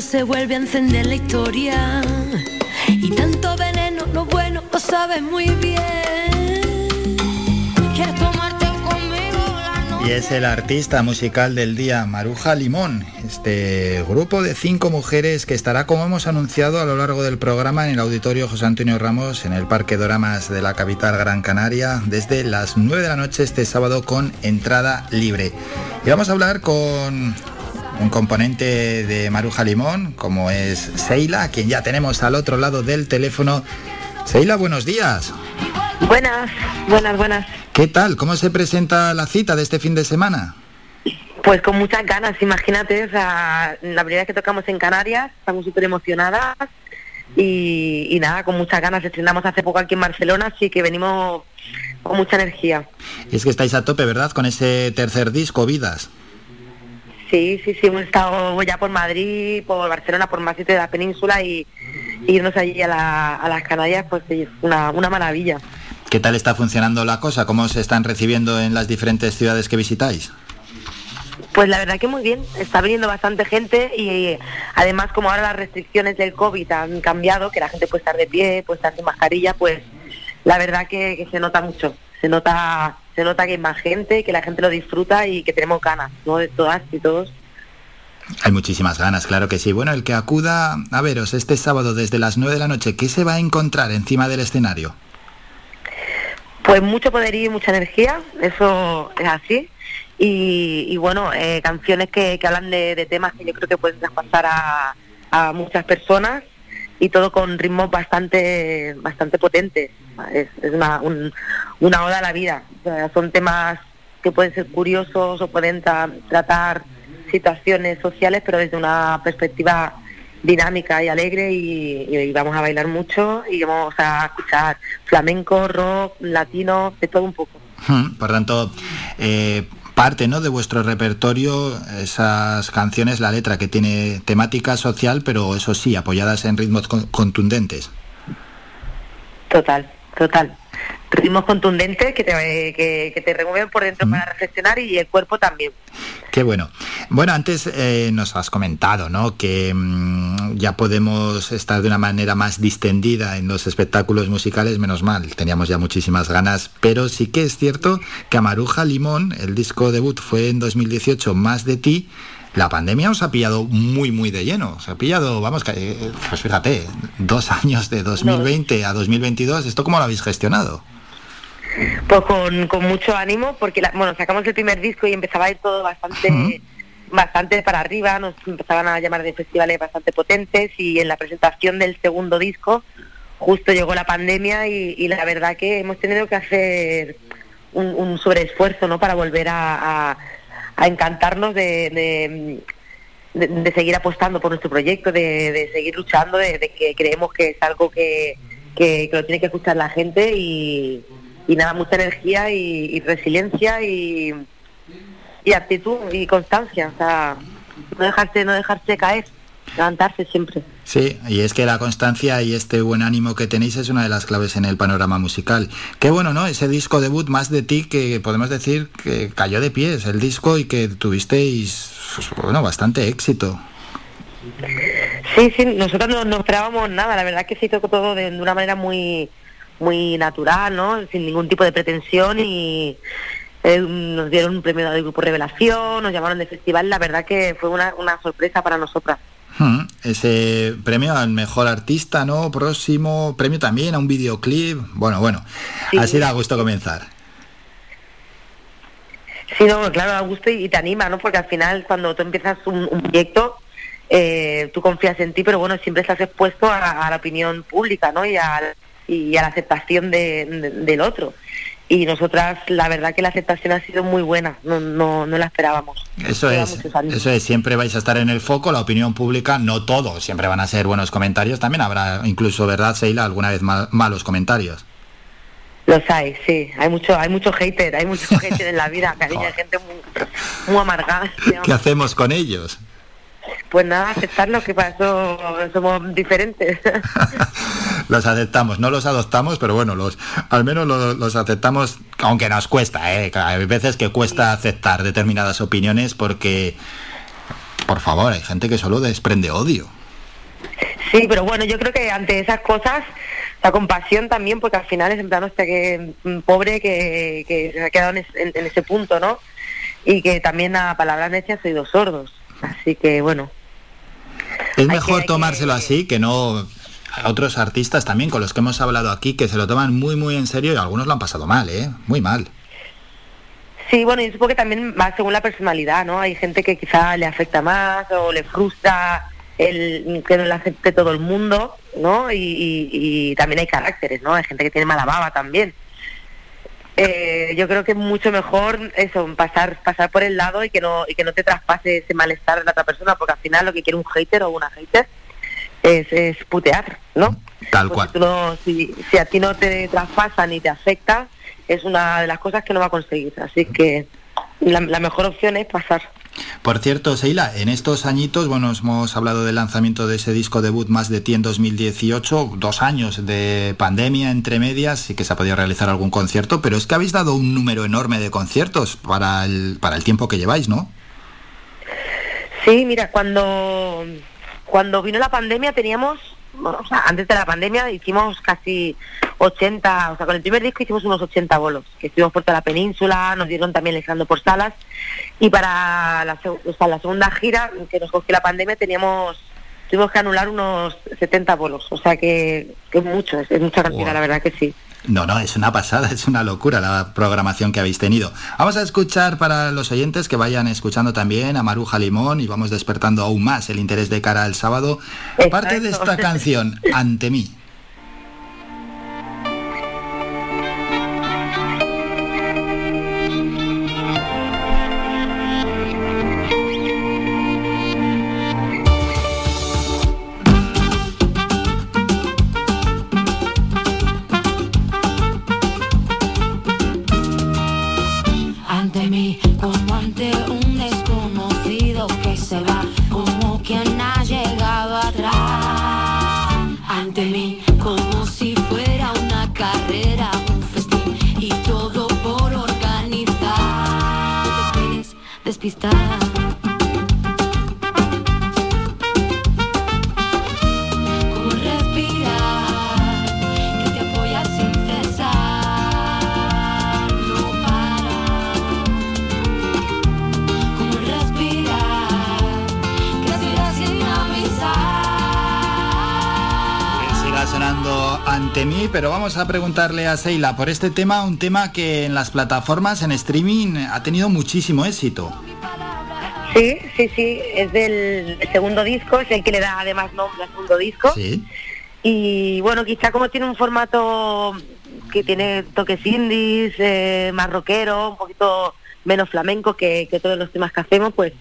Se vuelve a encender la historia. Y tanto veneno, lo bueno, lo sabes muy bien. Quieres tomarte conmigo Y es el artista musical del día, Maruja Limón, este grupo de cinco mujeres que estará, como hemos anunciado a lo largo del programa, en el auditorio José Antonio Ramos, en el Parque Doramas de la capital Gran Canaria, desde las 9 de la noche este sábado con entrada libre. Y vamos a hablar con un componente de Maruja Limón, como es Seila, quien ya tenemos al otro lado del teléfono. Seila, buenos días. Buenas, buenas, buenas. ¿Qué tal? ¿Cómo se presenta la cita de este fin de semana? Pues con muchas ganas, imagínate, o sea, la primera vez que tocamos en Canarias, estamos súper emocionadas y, y, nada, con muchas ganas. Estrenamos hace poco aquí en Barcelona, así que venimos con mucha energía. Y es que estáis a tope, ¿verdad? Con ese tercer disco, Vidas. Sí, sí, sí, hemos estado ya por Madrid, por Barcelona, por más sitios de la península y, irnos allí a, las Canarias, pues es una, una maravilla. ¿Qué tal está funcionando la cosa? ¿Cómo se están recibiendo en las diferentes ciudades que visitáis? Pues la verdad que muy bien, está viniendo bastante gente y además como ahora las restricciones del COVID han cambiado, que la gente puede estar de pie, puede estar sin mascarilla, pues la verdad que se nota mucho, se nota se nota que hay más gente, que la gente lo disfruta y que tenemos ganas, ¿no? De todas y todos. Hay muchísimas ganas, claro que sí. Bueno, el que acuda a veros este sábado desde las 9 de la noche, ¿qué se va a encontrar encima del escenario? Pues mucho poderío y mucha energía, eso es así. Y, bueno, eh, canciones que, hablan de, temas que yo creo que pueden traspasar a, a muchas personas y todo con ritmos bastante bastante potentes. Es, una, una oda a la vida. son temas que pueden ser curiosos o pueden tratar situaciones sociales, pero desde una perspectiva dinámica y alegre y, vamos a bailar mucho y vamos a escuchar flamenco, rock, latino, de todo un poco. Por tanto, eh, parte ¿no? de vuestro repertorio esas canciones, la letra que tiene temática social, pero eso sí, apoyadas en ritmos contundentes. Total, total. Ritmos contundentes que te, que, te remueven por dentro para reflexionar y el cuerpo también. Qué bueno. Bueno, antes eh, nos has comentado ¿no? que mm, ya podemos estar de una manera más distendida en los espectáculos musicales, menos mal, teníamos ya muchísimas ganas, pero sí que es cierto que Amaruja Limón, el disco debut fue en 2018, Más de ti, la pandemia os ha pillado muy, muy de lleno. Se ha pillado, vamos, eh, pues fíjate, dos años de 2020 a 2022. ¿Esto cómo lo habéis gestionado? Pues con, con mucho ánimo, porque bueno, sacamos el primer disco y empezaba a ir todo bastante, bastante para arriba, nos empezaban a llamar de festivales bastante potentes y en la presentación del segundo disco justo llegó la pandemia y, la verdad que hemos tenido que hacer un, sobreesfuerzo ¿no? para volver a a encantarnos de, de, seguir apostando por nuestro proyecto, de, seguir luchando, de, que creemos que es algo que, que, lo tiene que escuchar la gente y, y nada, mucha energía y, resiliencia y, y actitud y constancia, o sea, no dejarse, no dejarse caer levantarse siempre. Sí, y es que la constancia y este buen ánimo que tenéis es una de las claves en el panorama musical. Qué bueno, ¿no? Ese disco debut más de ti que podemos decir que cayó de pies el disco y que tuvisteis, pues, bueno, bastante éxito. Sí, sí, nosotros no, no esperábamos nada, la verdad que se hizo todo de, una manera muy muy natural, ¿no? Sin ningún tipo de pretensión y, eh, nos dieron un premio del Grupo Revelación, nos llamaron de festival, la verdad que fue una, una sorpresa para nosotras. Hmm, ese premio al mejor artista, ¿no? Próximo premio también a un videoclip. Bueno, bueno, así da gusto comenzar. Sí, no, claro, da gusto y, te anima, ¿no? Porque al final cuando tú empiezas un, proyecto, eh, tú confías en ti, pero bueno, siempre estás expuesto a, la opinión pública, ¿no? Y a, y a la aceptación del otro y nosotras la verdad que la aceptación ha sido muy buena, no, no, no la esperábamos. Eso es, eso es, siempre vais a estar en el foco, la opinión pública, no todo, siempre van a ser buenos comentarios, también habrá incluso, ¿verdad, Seila, alguna vez malos comentarios? Los hay, sí, hay mucho, hay mucho hater, hay mucho hater en la vida, cariño, hay gente muy, muy amargada. ¿Qué hacemos con ellos? Pues nada, aceptarlo, que para eso somos diferentes. los aceptamos, no los adoptamos, pero bueno, los al menos los, aceptamos, aunque nos cuesta, ¿eh? Hay veces que cuesta aceptar determinadas opiniones porque, por favor, hay gente que solo desprende odio. Sí, pero bueno, yo creo que ante esas cosas, la compasión también, porque al final es en plan, hostia, que mm, pobre que, que se ha quedado en, ese punto, ¿no? Y que también a palabras necias soy dos sordos. Así que bueno. Es mejor tomárselo así que no otros artistas también con los que hemos hablado aquí que se lo toman muy muy en serio y algunos lo han pasado mal, ¿eh? Muy mal. Sí, bueno, y supongo que también va según la personalidad, ¿no? Hay gente que quizá le afecta más o le frustra el que no le acepte todo el mundo, ¿no? Y, y también hay caracteres, ¿no? Hay gente que tiene mala baba también. Eh, yo creo que es mucho mejor eso, pasar pasar por el lado y que no y que no te traspase ese malestar de la otra persona, porque al final lo que quiere un hater o una hater es, es putear, ¿no? Tal cual. Si, si, a ti no te traspasa ni te afecta, es una de las cosas que no va a conseguir. Así que la mejor opción es pasar. Por cierto, Seila, en estos añitos, bueno, hemos hablado del lanzamiento de ese disco debut Más de ti en 2018, dos años de pandemia entre medias, y que se ha podido realizar algún concierto, pero es que habéis dado un número enorme de conciertos para el, para el tiempo que lleváis, ¿no? Sí, mira, cuando, cuando vino la pandemia teníamos bueno, o sea, antes de la pandemia hicimos casi 80, o sea, con el primer disco hicimos unos 80 bolos, que estuvimos por toda la península, nos dieron también lejando por salas, y para la, la segunda gira que nos cogió la pandemia teníamos tuvimos que anular unos 70 bolos, o sea que, es mucho, es, mucha cantidad, la verdad que sí. No, no, es una pasada, es una locura la programación que habéis tenido. Vamos a escuchar para los oyentes que vayan escuchando también a Maruja Limón y vamos despertando aún más el interés de cara al sábado. Parte de esta canción, Ante mí. ante mí, como ante un desconocido que se va, como quien ha llegado atrás. Ante mí, como si fuera una carrera, un festín y todo por organizar. No despistada. Pero vamos a preguntarle a Seila por este tema, un tema que en las plataformas, en streaming, ha tenido muchísimo éxito. Sí, sí, sí, es del segundo disco, es el que le da además nombre al segundo disco. Sí. Y bueno, quizá como tiene un formato que tiene toques indies, eh, más rockero, un poquito menos flamenco que, todos los temas que hacemos, pues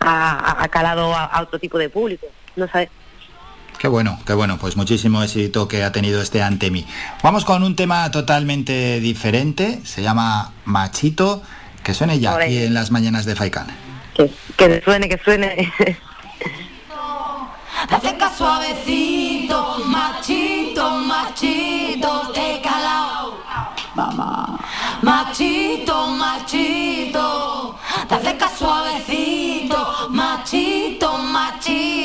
ha, calado a, a, otro tipo de público. No sé. Qué bueno, qué bueno, pues muchísimo éxito que ha tenido este ante mí. Vamos con un tema totalmente diferente, se llama Machito, que suene ya aquí en las mañanas de Faikan. Que, que suene, que suene. Te suavecito, machito, machito, te calao. Mamá. Machito, machito, te acercas suavecito, machito, machito,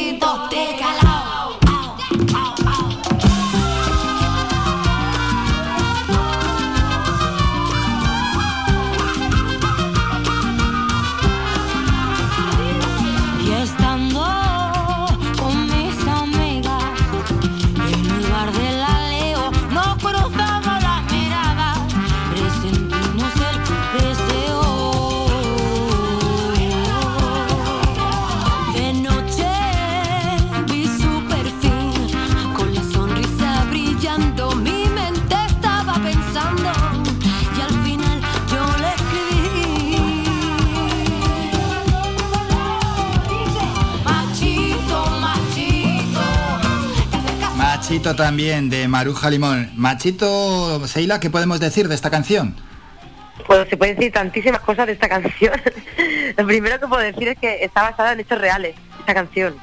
Machito también, de Maruja Limón. Machito, Seila, ¿qué podemos decir de esta canción? Pues se puede decir tantísimas cosas de esta canción. Lo primero que puedo decir es que está basada en hechos reales, esta canción.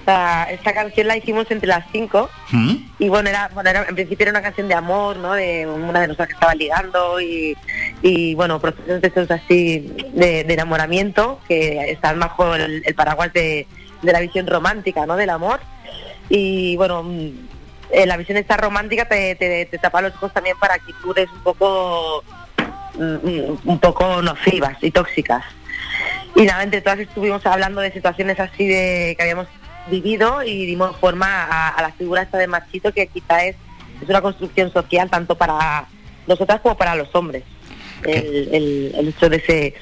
esta canción la hicimos entre las cinco ¿Mm? y bueno era, bueno, en principio era una canción de amor, ¿no? De una de nosotras que estaba ligando y, y bueno, procesos de estos así de, enamoramiento que están bajo el, paraguas de, la visión romántica, ¿no? Del amor. Y bueno, eh, la visión esta romántica te, te, tapa los ojos también para actitudes un poco mm, un poco nocivas y tóxicas. Y nada, entre todas estuvimos hablando de situaciones así de que habíamos vivido y dimos forma a, la figura esta de machito que quizá es, es una construcción social tanto para nosotras como para los hombres. El, el, el, hecho de ese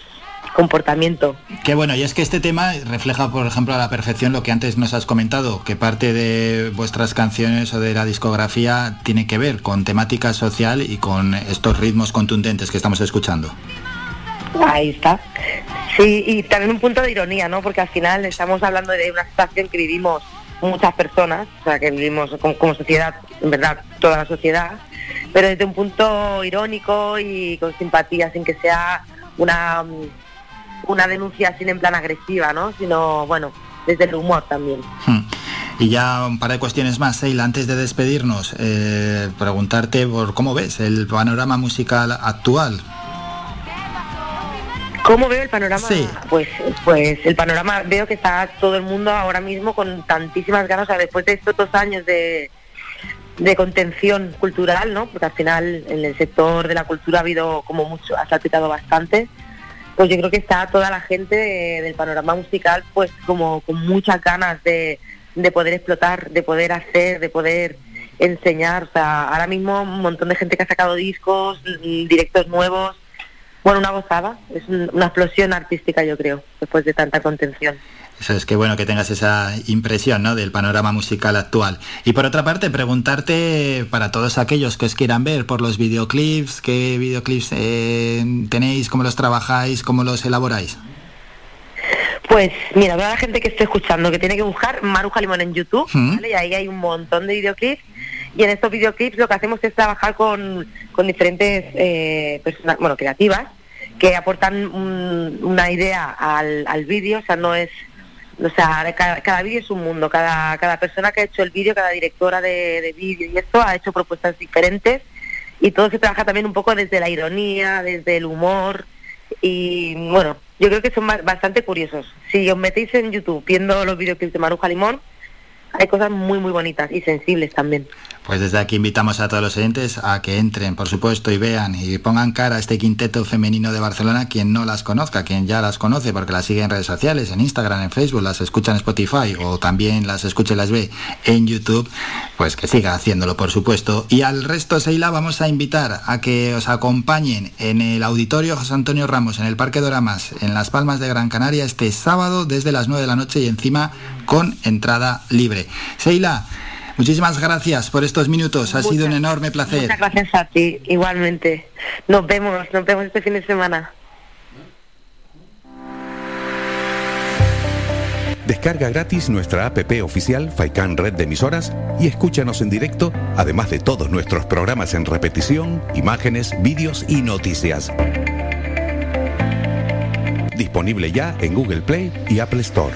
comportamiento. Qué bueno, y es que este tema refleja, por ejemplo, a la perfección lo que antes nos has comentado, que parte de vuestras canciones o de la discografía tiene que ver con temática social y con estos ritmos contundentes que estamos escuchando. Ahí está. Sí, y también un punto de ironía, ¿no? Porque al final estamos hablando de una situación que vivimos muchas personas, o sea, que vivimos como sociedad, en verdad, toda la sociedad, pero desde un punto irónico y con simpatía, sin que sea una una denuncia sin en plan agresiva, ¿no? Sino, bueno, desde el humor también. Hmm. Y ya un par de cuestiones más, Seila, antes de despedirnos, eh, preguntarte por cómo ves el panorama musical actual. ¿Cómo veo el panorama? Sí. Pues, pues el panorama, veo que está todo el mundo ahora mismo con tantísimas ganas, o sea, después de estos dos años de, de contención cultural, ¿no? Porque al final en el sector de la cultura ha habido como mucho, ha salpicado bastante pues yo creo que está toda la gente del panorama musical pues como con muchas ganas de, poder explotar, de poder hacer, de poder enseñar. O sea, ahora mismo un montón de gente que ha sacado discos, mm, directos nuevos. Bueno, una gozada, es una explosión artística yo creo, después de tanta contención. Eso es que bueno que tengas esa impresión ¿no? del panorama musical actual. Y por otra parte, preguntarte para todos aquellos que os quieran ver por los videoclips, qué videoclips eh, tenéis, cómo los trabajáis, cómo los elaboráis. Pues mira, veo a la gente que esté escuchando que tiene que buscar Maruja Limón en YouTube, ¿Mm? ¿vale? y ahí hay un montón de videoclips. Y en estos videoclips lo que hacemos es trabajar con, con diferentes eh, personas, bueno, creativas, que aportan una idea al, al vídeo, o sea, no es o sea, cada, vídeo es un mundo, cada, cada persona que ha hecho el vídeo, cada directora de, vídeo y esto ha hecho propuestas diferentes y todo se trabaja también un poco desde la ironía, desde el humor y bueno, yo creo que son bastante curiosos. Si os metéis en YouTube viendo los videoclips de Maruja Limón, hay cosas muy muy bonitas y sensibles también. Pues desde aquí invitamos a todos los oyentes a que entren, por supuesto, y vean y pongan cara a este quinteto femenino de Barcelona, quien no las conozca, quien ya las conoce porque las sigue en redes sociales, en Instagram, en Facebook, las escucha en Spotify o también las escucha y las ve en YouTube, pues que siga haciéndolo, por supuesto. Y al resto, Seila, vamos a invitar a que os acompañen en el Auditorio José Antonio Ramos, en el Parque Doramas, en Las Palmas de Gran Canaria, este sábado desde las 9 de la noche y encima con entrada libre. Seila, Muchísimas gracias por estos minutos, ha sido un enorme placer. Muchas gracias a ti, igualmente. Nos vemos, nos vemos este fin de semana. Descarga gratis nuestra app oficial Faikan Red de Emisoras y escúchanos en directo, además de todos nuestros programas en repetición, imágenes, vídeos y noticias. Disponible ya en Google Play y Apple Store.